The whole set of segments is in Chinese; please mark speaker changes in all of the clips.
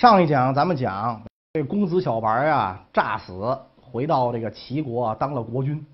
Speaker 1: 上一讲咱们讲这公子小白啊，诈死回到这个齐国当了国君。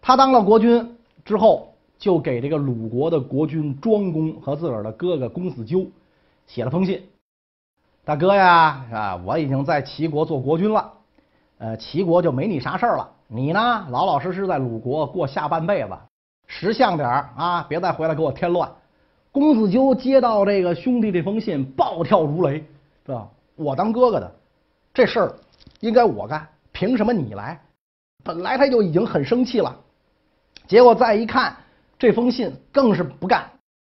Speaker 1: 他当了国君之后，就给这个鲁国的国君庄公和自个儿的哥哥公子纠写了封信。大哥呀，啊，我已经在齐国做国君了，呃，齐国就没你啥事儿了。你呢，老老实实在鲁国过下半辈子，识相点儿啊，别再回来给我添乱。公子纠接到这个兄弟这封信，暴跳如雷。是吧？我当哥哥的，这事儿应该我干，凭什么你来？本来他就已经很生气了，结果再一看这封信，更是不干，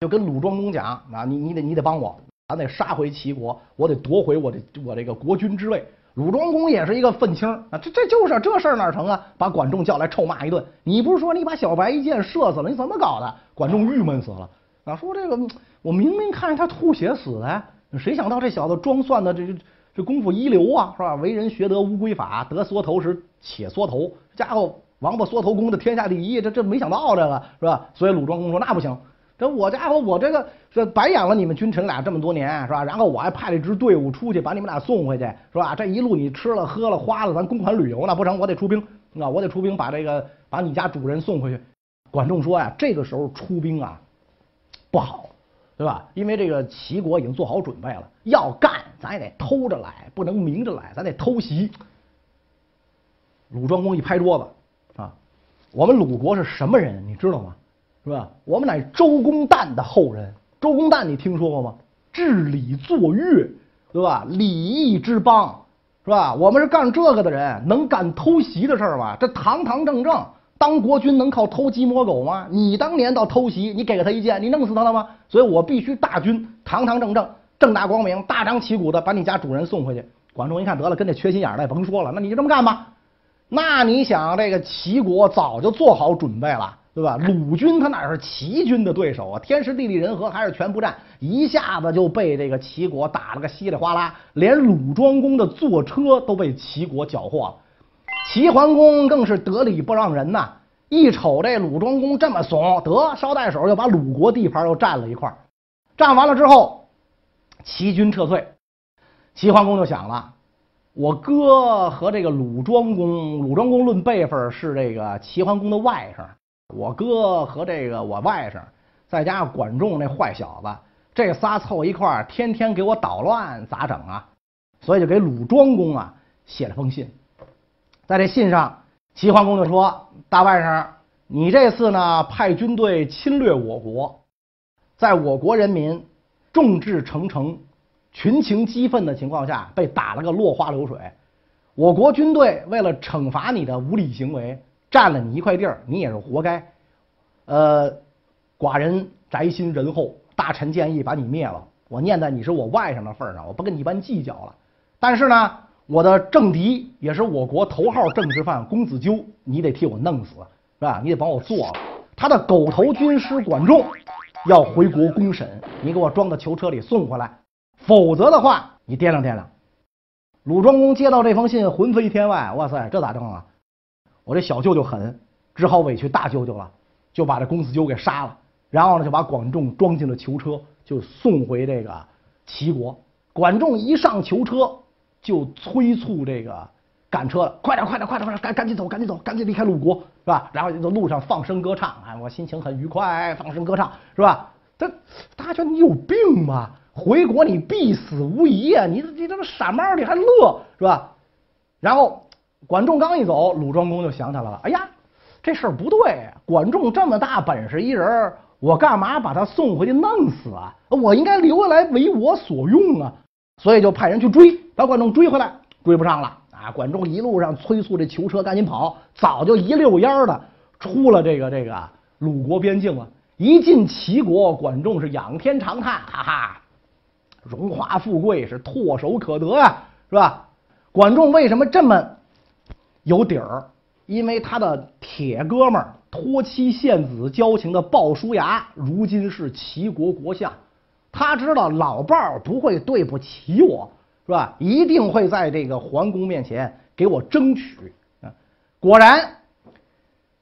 Speaker 1: 就跟鲁庄公讲啊，你你得你得帮我，咱得杀回齐国，我得夺回我的我这个国君之位。鲁庄公也是一个愤青啊，这这就是这事儿哪成啊？把管仲叫来臭骂一顿。你不是说你把小白一箭射死了？你怎么搞的？管仲郁闷死了啊！说这个我明明看见他吐血死的。谁想到这小子装蒜的，这这这功夫一流啊，是吧？为人学得乌龟法，得缩头时且缩头，家伙王八缩头功的天下第一，这这没想到这个是吧？所以鲁庄公说那不行，这我家伙我这个这白养了你们君臣俩这么多年是吧？然后我还派了一支队伍出去把你们俩送回去是吧？这一路你吃了喝了花了，咱公款旅游那不成？我得出兵啊，我得出兵把这个把你家主人送回去。管仲说呀，这个时候出兵啊不好。对吧？因为这个齐国已经做好准备了，要干咱也得偷着来，不能明着来，咱得偷袭。鲁庄公一拍桌子啊，我们鲁国是什么人？你知道吗？是吧？我们乃周公旦的后人。周公旦你听说过吗？治理作乐，对吧？礼义之邦，是吧？我们是干这个的人，能干偷袭的事儿吗？这堂堂正正。当国君能靠偷鸡摸狗吗？你当年到偷袭，你给了他一剑，你弄死他了吗？所以我必须大军堂堂正正、正大光明、大张旗鼓的把你家主人送回去。管仲一看得了，跟这缺心眼的也甭说了，那你就这么干吧。那你想，这个齐国早就做好准备了，对吧？鲁军他哪是齐军的对手啊？天时地利人和还是全不占，一下子就被这个齐国打了个稀里哗啦，连鲁庄公的坐车都被齐国缴获了。齐桓公更是得理不让人呐！一瞅这鲁庄公这么怂，得捎带手又把鲁国地盘又占了一块儿占完了之后，齐军撤退，齐桓公就想了：我哥和这个鲁庄公，鲁庄公论辈分是这个齐桓公的外甥，我哥和这个我外甥，再加上管仲那坏小子，这仨凑一块儿天天给我捣乱，咋整啊？所以就给鲁庄公啊写了封信。在这信上，齐桓公就说：“大外甥，你这次呢派军队侵略我国，在我国人民众志成城、群情激愤的情况下，被打了个落花流水。我国军队为了惩罚你的无理行为，占了你一块地儿，你也是活该。呃，寡人宅心仁厚，大臣建议把你灭了。我念在你是我外甥的份上，我不跟你一般计较了。但是呢。”我的政敌也是我国头号政治犯公子纠，你得替我弄死，是吧？你得帮我做了。他的狗头军师管仲要回国公审，你给我装到囚车里送回来，否则的话，你掂量掂量。鲁庄公接到这封信，魂飞天外，哇塞，这咋整啊？我这小舅舅狠，只好委屈大舅舅了，就把这公子纠给杀了，然后呢，就把管仲装进了囚车，就送回这个齐国。管仲一上囚车。就催促这个赶车，快点，快点，快点，快点，赶赶紧走，赶紧走，赶紧离开鲁国，是吧？然后就在路上放声歌唱，哎，我心情很愉快，放声歌唱，是吧？他大家觉得你有病吧？回国你必死无疑啊！你你这么傻猫，你还乐是吧？然后管仲刚一走，鲁庄公就想起来了，哎呀，这事儿不对，管仲这么大本事一人，我干嘛把他送回去弄死啊？我应该留下来为我所用啊！所以就派人去追，把管仲追回来，追不上了啊！管仲一路上催促这囚车赶紧跑，早就一溜烟的出了这个这个鲁国边境了。一进齐国，管仲是仰天长叹：“哈哈，荣华富贵是唾手可得呀，是吧？”管仲为什么这么有底儿？因为他的铁哥们儿托妻献子交情的鲍叔牙，如今是齐国国相。他知道老伴儿不会对不起我，是吧？一定会在这个桓公面前给我争取啊！果然，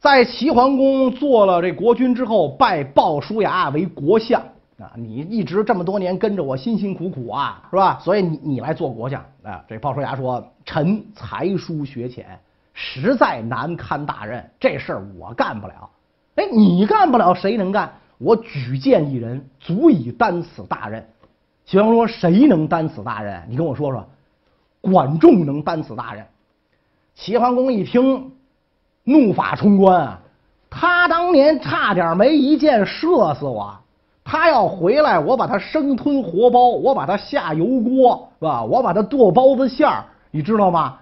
Speaker 1: 在齐桓公做了这国君之后，拜鲍叔牙为国相，啊，你一直这么多年跟着我，辛辛苦苦啊，是吧？所以你你来做国相啊。这鲍叔牙说：“臣才疏学浅，实在难堪大任，这事儿我干不了。哎，你干不了，谁能干？我举荐一人，足以担此大任。”齐桓公说：“谁能担此大任？你跟我说说。”管仲能担此大任。齐桓公一听，怒发冲冠啊！他当年差点没一箭射死我。他要回来，我把他生吞活剥，我把他下油锅，是吧？我把他剁包子馅儿，你知道吗？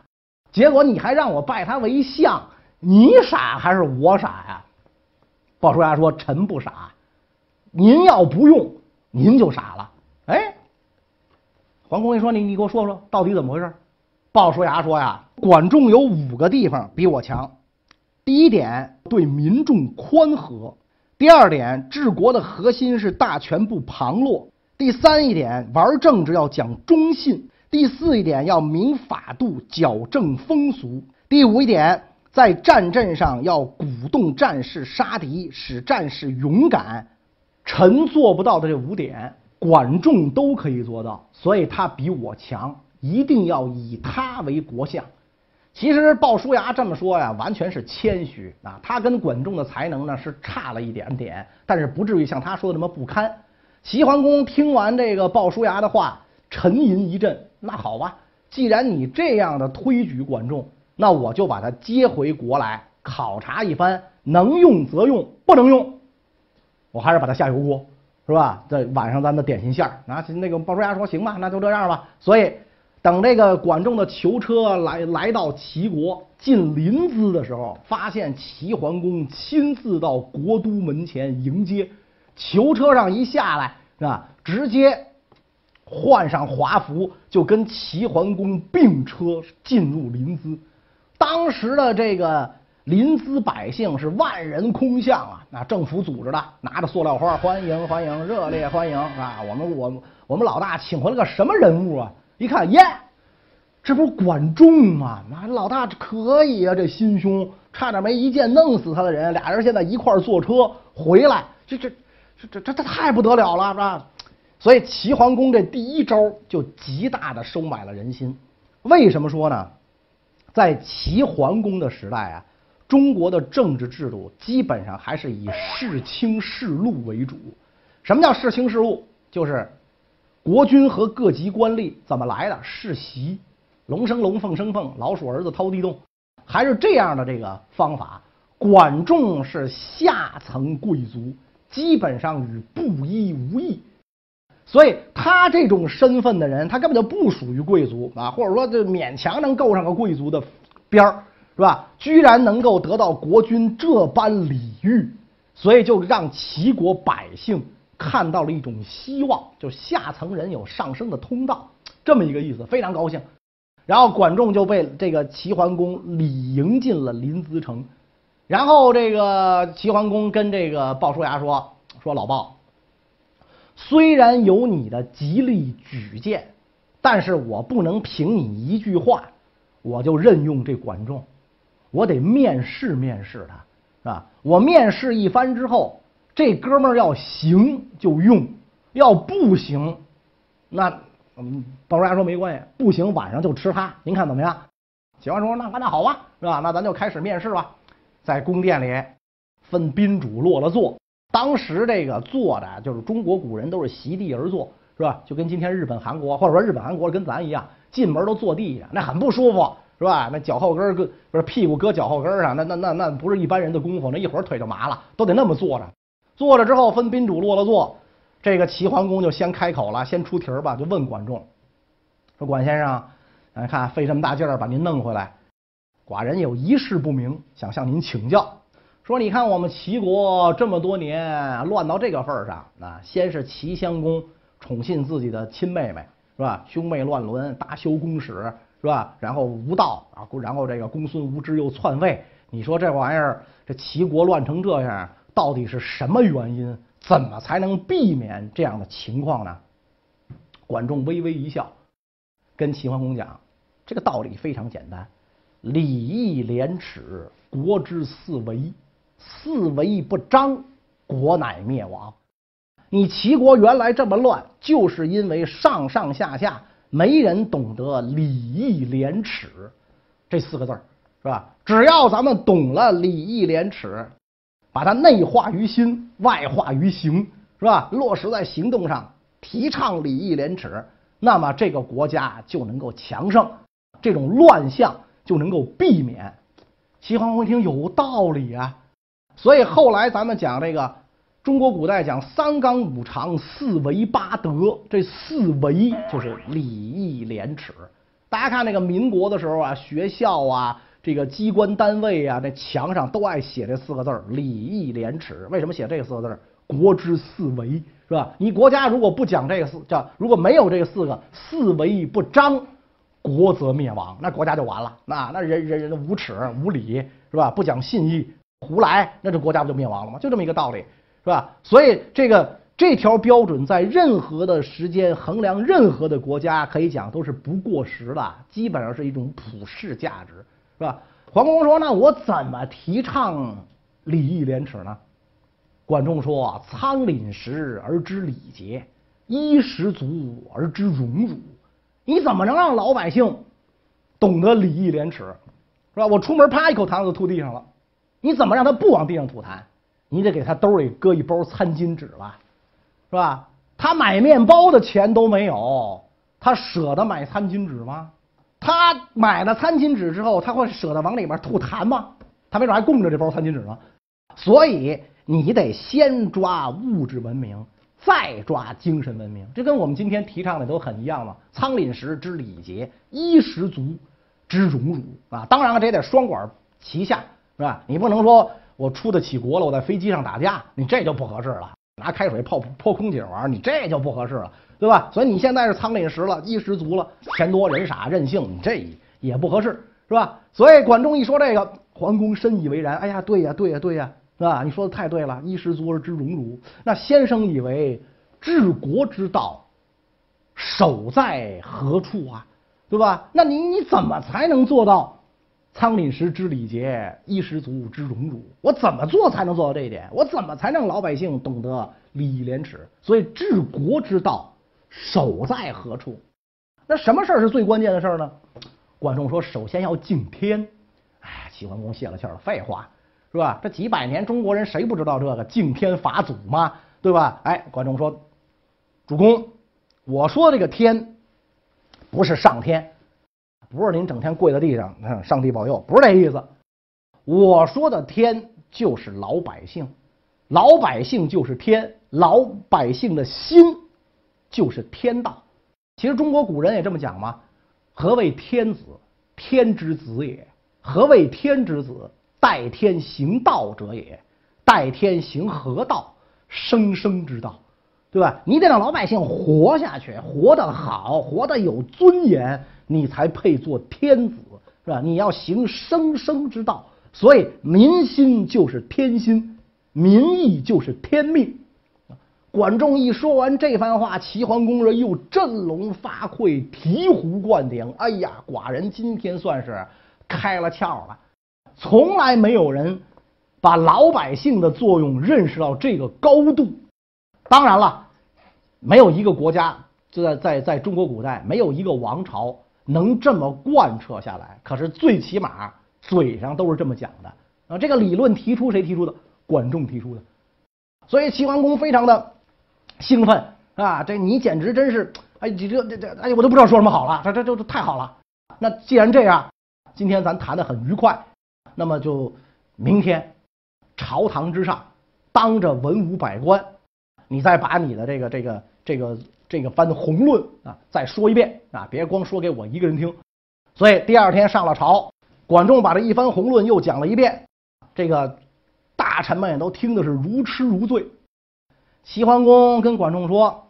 Speaker 1: 结果你还让我拜他为相，你傻还是我傻呀？鲍叔牙说：“臣不傻，您要不用，您就傻了。”哎，桓公一说：“你你给我说说，到底怎么回事？”鲍叔牙说：“呀，管仲有五个地方比我强。第一点，对民众宽和。”第二点，治国的核心是大权不旁落；第三一点，玩政治要讲忠信；第四一点，要明法度，矫正风俗；第五一点，在战阵上要鼓动战士杀敌，使战士勇敢。臣做不到的这五点，管仲都可以做到，所以他比我强，一定要以他为国相。其实鲍叔牙这么说呀，完全是谦虚啊。他跟管仲的才能呢是差了一点点，但是不至于像他说的那么不堪。齐桓公听完这个鲍叔牙的话，沉吟一阵。那好吧，既然你这样的推举管仲，那我就把他接回国来考察一番，能用则用，不能用，我还是把它下油锅，是吧？这晚上咱的点心馅儿啊。那个鲍叔牙说：“行吧，那就这样吧。”所以。等这个管仲的囚车来来到齐国进临淄的时候，发现齐桓公亲自到国都门前迎接。囚车上一下来，是吧？直接换上华服，就跟齐桓公并车进入临淄。当时的这个临淄百姓是万人空巷啊！那政府组织的，拿着塑料花，欢迎欢迎，热烈欢迎啊！我们我们我们老大请回了个什么人物啊？一看，耶，这不是管仲吗？那老大可以啊，这心胸，差点没一剑弄死他的人，俩人现在一块坐车回来，这这这这这这太不得了了，是吧？所以齐桓公这第一招就极大的收买了人心。为什么说呢？在齐桓公的时代啊，中国的政治制度基本上还是以世卿世禄为主。什么叫世卿世禄？就是。国君和各级官吏怎么来的？世袭，龙生龙，凤生凤，老鼠儿子掏地洞，还是这样的这个方法。管仲是下层贵族，基本上与布衣无异，所以他这种身份的人，他根本就不属于贵族啊，或者说这勉强能够上个贵族的边儿，是吧？居然能够得到国君这般礼遇，所以就让齐国百姓。看到了一种希望，就下层人有上升的通道，这么一个意思，非常高兴。然后管仲就被这个齐桓公礼迎进了临淄城。然后这个齐桓公跟这个鲍叔牙说：“说老鲍，虽然有你的极力举荐，但是我不能凭你一句话，我就任用这管仲，我得面试面试他，是吧？我面试一番之后。”这哥们儿要行就用，要不行，那嗯，鲍叔牙说没关系，不行晚上就吃他，您看怎么样？齐桓公说那那好吧，是吧？那咱就开始面试吧。在宫殿里分宾主落了座，当时这个坐的就是中国古人都是席地而坐，是吧？就跟今天日本、韩国或者说日本、韩国跟咱一样，进门都坐地下，那很不舒服，是吧？那脚后跟搁不是屁股搁脚后跟上，那那那那不是一般人的功夫，那一会儿腿就麻了，都得那么坐着。坐着之后，分宾主落了座，这个齐桓公就先开口了，先出题儿吧，就问管仲说：“管先生，你看费这么大劲儿把您弄回来，寡人有一事不明，想向您请教。说你看我们齐国这么多年乱到这个份儿上，啊，先是齐襄公宠信自己的亲妹妹，是吧？兄妹乱伦，大修宫室，是吧？然后无道啊，然后这个公孙无知又篡位，你说这玩意儿，这齐国乱成这样。”到底是什么原因？怎么才能避免这样的情况呢？管仲微微一笑，跟齐桓公讲：“这个道理非常简单，礼义廉耻，国之四维，四维不张，国乃灭亡。你齐国原来这么乱，就是因为上上下下没人懂得礼义廉耻这四个字儿，是吧？只要咱们懂了礼义廉耻，把它内化于心，外化于行，是吧？落实在行动上，提倡礼义廉耻，那么这个国家就能够强盛，这种乱象就能够避免。齐桓公一听有道理啊，所以后来咱们讲这个。中国古代讲三纲五常四维八德，这四维就是礼义廉耻。大家看那个民国的时候啊，学校啊，这个机关单位啊，那墙上都爱写这四个字儿：礼义廉耻。为什么写这四个字儿？国之四维，是吧？你国家如果不讲这个四，叫如果没有这个四个四维不张，国则灭亡，那国家就完了。那那人人人无耻无礼，是吧？不讲信义，胡来，那这国家不就灭亡了吗？就这么一个道理。是吧？所以这个这条标准在任何的时间衡量任何的国家，可以讲都是不过时的，基本上是一种普世价值，是吧？桓公说：“那我怎么提倡礼义廉耻呢？”管仲说：“仓廪实而知礼节，衣食足而知荣辱。你怎么能让老百姓懂得礼义廉耻？是吧？我出门啪一口痰就吐地上了，你怎么让他不往地上吐痰？”你得给他兜里搁一包餐巾纸吧，是吧？他买面包的钱都没有，他舍得买餐巾纸吗？他买了餐巾纸之后，他会舍得往里面吐痰吗？他没准还供着这包餐巾纸呢。所以你得先抓物质文明，再抓精神文明。这跟我们今天提倡的都很一样嘛。仓廪实之礼节，衣食足之荣辱啊。当然了，这也得双管齐下，是吧？你不能说。我出得起国了，我在飞机上打架，你这就不合适了。拿开水泡泼空姐玩，你这就不合适了，对吧？所以你现在是仓廪实了，衣食足了，钱多人傻任性，你这也不合适，是吧？所以管仲一说这个，桓公深以为然。哎呀，对呀，对呀，对呀，是吧？你说的太对了，衣食足而知荣辱。那先生以为治国之道，守在何处啊？对吧？那你你怎么才能做到？仓廪实知礼节，衣食足知荣辱。我怎么做才能做到这一点？我怎么才能老百姓懂得礼义廉耻？所以治国之道，守在何处？那什么事儿是最关键的事儿呢？管仲说：首先要敬天。哎，齐桓公泄了气了，废话，是吧？这几百年中国人谁不知道这个敬天法祖吗？对吧？哎，管仲说：主公，我说这个天，不是上天。不是您整天跪在地上，上帝保佑，不是这意思。我说的天就是老百姓，老百姓就是天，老百姓的心就是天道。其实中国古人也这么讲嘛。何谓天子？天之子也。何谓天之子？代天行道者也。代天行何道？生生之道，对吧？你得让老百姓活下去，活得好，活得有尊严。你才配做天子，是吧？你要行生生之道，所以民心就是天心，民意就是天命。管仲一说完这番话，齐桓公这又振聋发聩，醍醐灌顶。哎呀，寡人今天算是开了窍了。从来没有人把老百姓的作用认识到这个高度。当然了，没有一个国家就在在在中国古代没有一个王朝。能这么贯彻下来，可是最起码嘴上都是这么讲的啊！这个理论提出谁提出的？管仲提出的。所以齐桓公非常的兴奋啊！这你简直真是哎，这这这这哎，我都不知道说什么好了，这这这太好了。那既然这样，今天咱谈的很愉快，那么就明天朝堂之上，当着文武百官，你再把你的这个这个这个。这个番宏论啊，再说一遍啊，别光说给我一个人听。所以第二天上了朝，管仲把这一番宏论又讲了一遍，这个大臣们也都听的是如痴如醉。齐桓公跟管仲说：“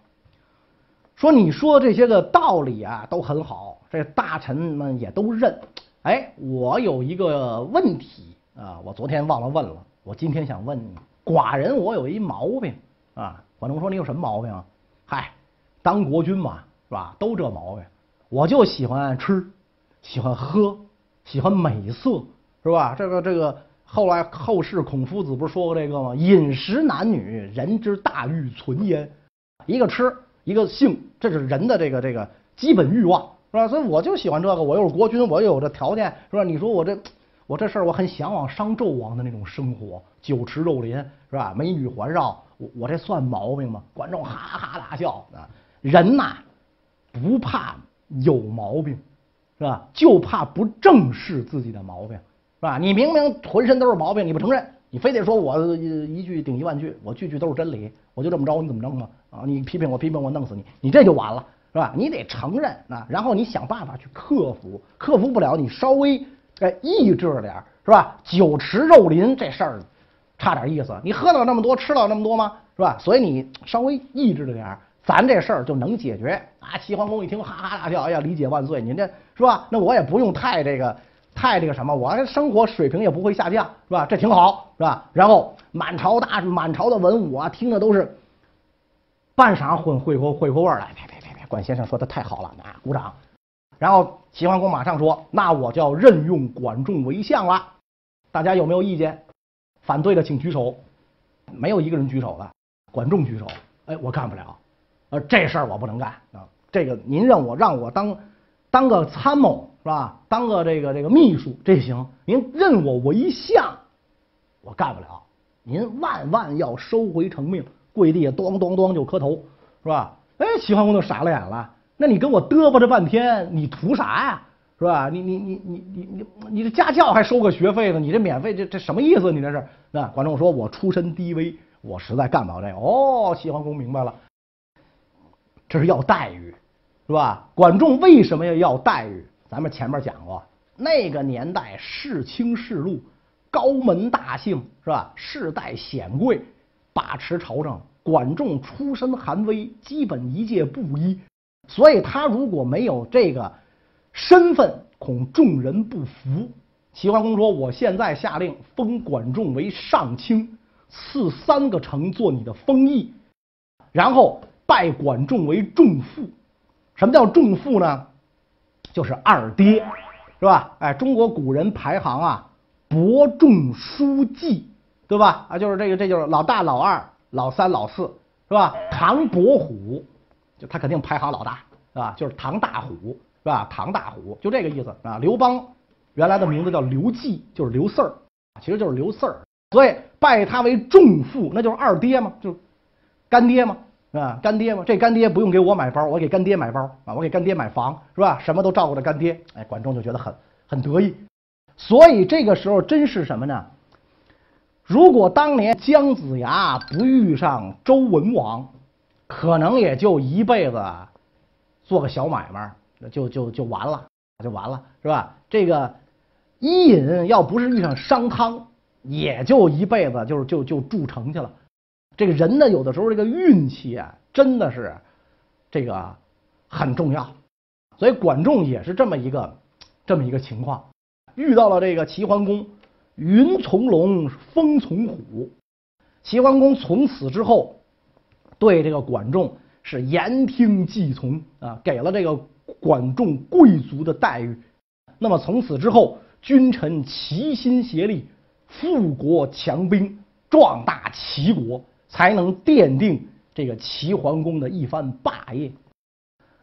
Speaker 1: 说你说这些个道理啊，都很好，这大臣们也都认。哎，我有一个问题啊，我昨天忘了问了，我今天想问你。寡人我有一毛病啊。”管仲说：“你有什么毛病啊？”嗨。当国君嘛，是吧？都这毛病，我就喜欢吃，喜欢喝，喜欢美色，是吧？这个这个后来后世孔夫子不是说过这个吗？饮食男女，人之大欲存焉。一个吃，一个性，这是人的这个这个基本欲望，是吧？所以我就喜欢这个，我又是国君，我又有这条件，是吧？你说我这我这事儿，我很向往商纣王的那种生活，酒池肉林，是吧？美女环绕，我我这算毛病吗？观众哈哈大笑啊！人呐，不怕有毛病，是吧？就怕不正视自己的毛病，是吧？你明明浑身都是毛病，你不承认。你非得说我一句顶一万句，我句句都是真理，我就这么着，你怎么弄吗？啊，你批评我，批评我，弄死你，你这就完了，是吧？你得承认啊，然后你想办法去克服，克服不了，你稍微哎抑制点，是吧？酒池肉林这事儿差点意思，你喝到那么多，吃到那么多吗？是吧？所以你稍微抑制着点儿，咱这事儿就能解决啊！齐桓公一听，哈哈大笑，哎呀，理解万岁，您这是吧？那我也不用太这个。太这个什么，我生活水平也不会下降，是吧？这挺好，是吧？然后满朝大满朝的文武啊，听的都是半晌混会过会过味儿来。别别别别，管先生说的太好了，啊，鼓掌。然后齐桓公马上说：“那我就要任用管仲为相了。”大家有没有意见？反对的请举手。没有一个人举手的。管仲举手。哎，我干不了，呃，这事儿我不能干啊。这个您让我让我当当个参谋。是吧？当个这个这个秘书这行，您任我为相，我干不了。您万万要收回成命，跪地下咚咚咚就磕头，是吧？哎，齐桓公就傻了眼了。那你跟我嘚啵这半天，你图啥呀？是吧？你你你你你你你这家教还收个学费呢？你这免费这这什么意思？你这是？那管仲说：“我出身低微，我实在干不了这个。”哦，齐桓公明白了，这是要待遇，是吧？管仲为什么要要待遇？咱们前面讲过，那个年代世卿世禄，高门大姓是吧？世代显贵把持朝政。管仲出身寒微，基本一介布衣，所以他如果没有这个身份，恐众人不服。齐桓公说：“我现在下令封管仲为上卿，赐三个城做你的封邑，然后拜管仲为仲父。什么叫仲父呢？”就是二爹，是吧？哎，中国古人排行啊，伯仲叔季，对吧？啊，就是这个，这就是老大、老二、老三、老四，是吧？唐伯虎，就他肯定排行老大，是吧？就是唐大虎，是吧？唐大虎就这个意思啊。刘邦原来的名字叫刘季，就是刘四儿，其实就是刘四儿，所以拜他为仲父，那就是二爹嘛，就是干爹嘛。啊，干爹嘛，这干爹不用给我买包，我给干爹买包啊，我给干爹买房，是吧？什么都照顾着干爹，哎，管仲就觉得很很得意。所以这个时候真是什么呢？如果当年姜子牙不遇上周文王，可能也就一辈子做个小买卖，就就就完了，就完了，是吧？这个伊尹要不是遇上商汤，也就一辈子就是就就筑城去了。这个人呢，有的时候这个运气啊，真的是这个很重要。所以管仲也是这么一个这么一个情况，遇到了这个齐桓公，云从龙，风从虎。齐桓公从此之后对这个管仲是言听计从啊，给了这个管仲贵族的待遇。那么从此之后，君臣齐心协力，富国强兵，壮大齐国。才能奠定这个齐桓公的一番霸业。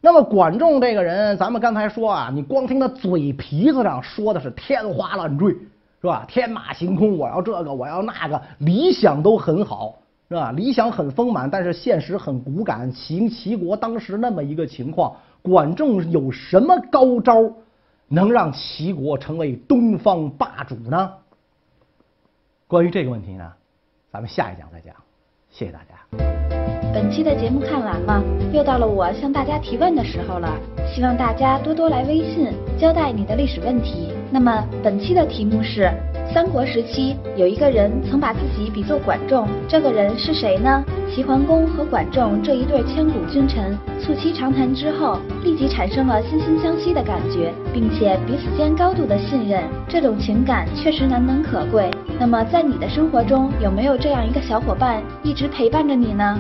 Speaker 1: 那么管仲这个人，咱们刚才说啊，你光听他嘴皮子上说的是天花乱坠，是吧？天马行空，我要这个，我要那个，理想都很好，是吧？理想很丰满，但是现实很骨感。齐齐国当时那么一个情况，管仲有什么高招，能让齐国成为东方霸主呢？关于这个问题呢，咱们下一讲再讲。谢谢大家。
Speaker 2: 本期的节目看完了，又到了我向大家提问的时候了。希望大家多多来微信交代你的历史问题。那么本期的题目是：三国时期有一个人曾把自己比作管仲，这个人是谁呢？齐桓公和管仲这一对千古君臣，促膝长谈之后，立即产生了惺惺相惜的感觉，并且彼此间高度的信任。这种情感确实难能可贵。那么在你的生活中，有没有这样一个小伙伴一直陪伴着你呢？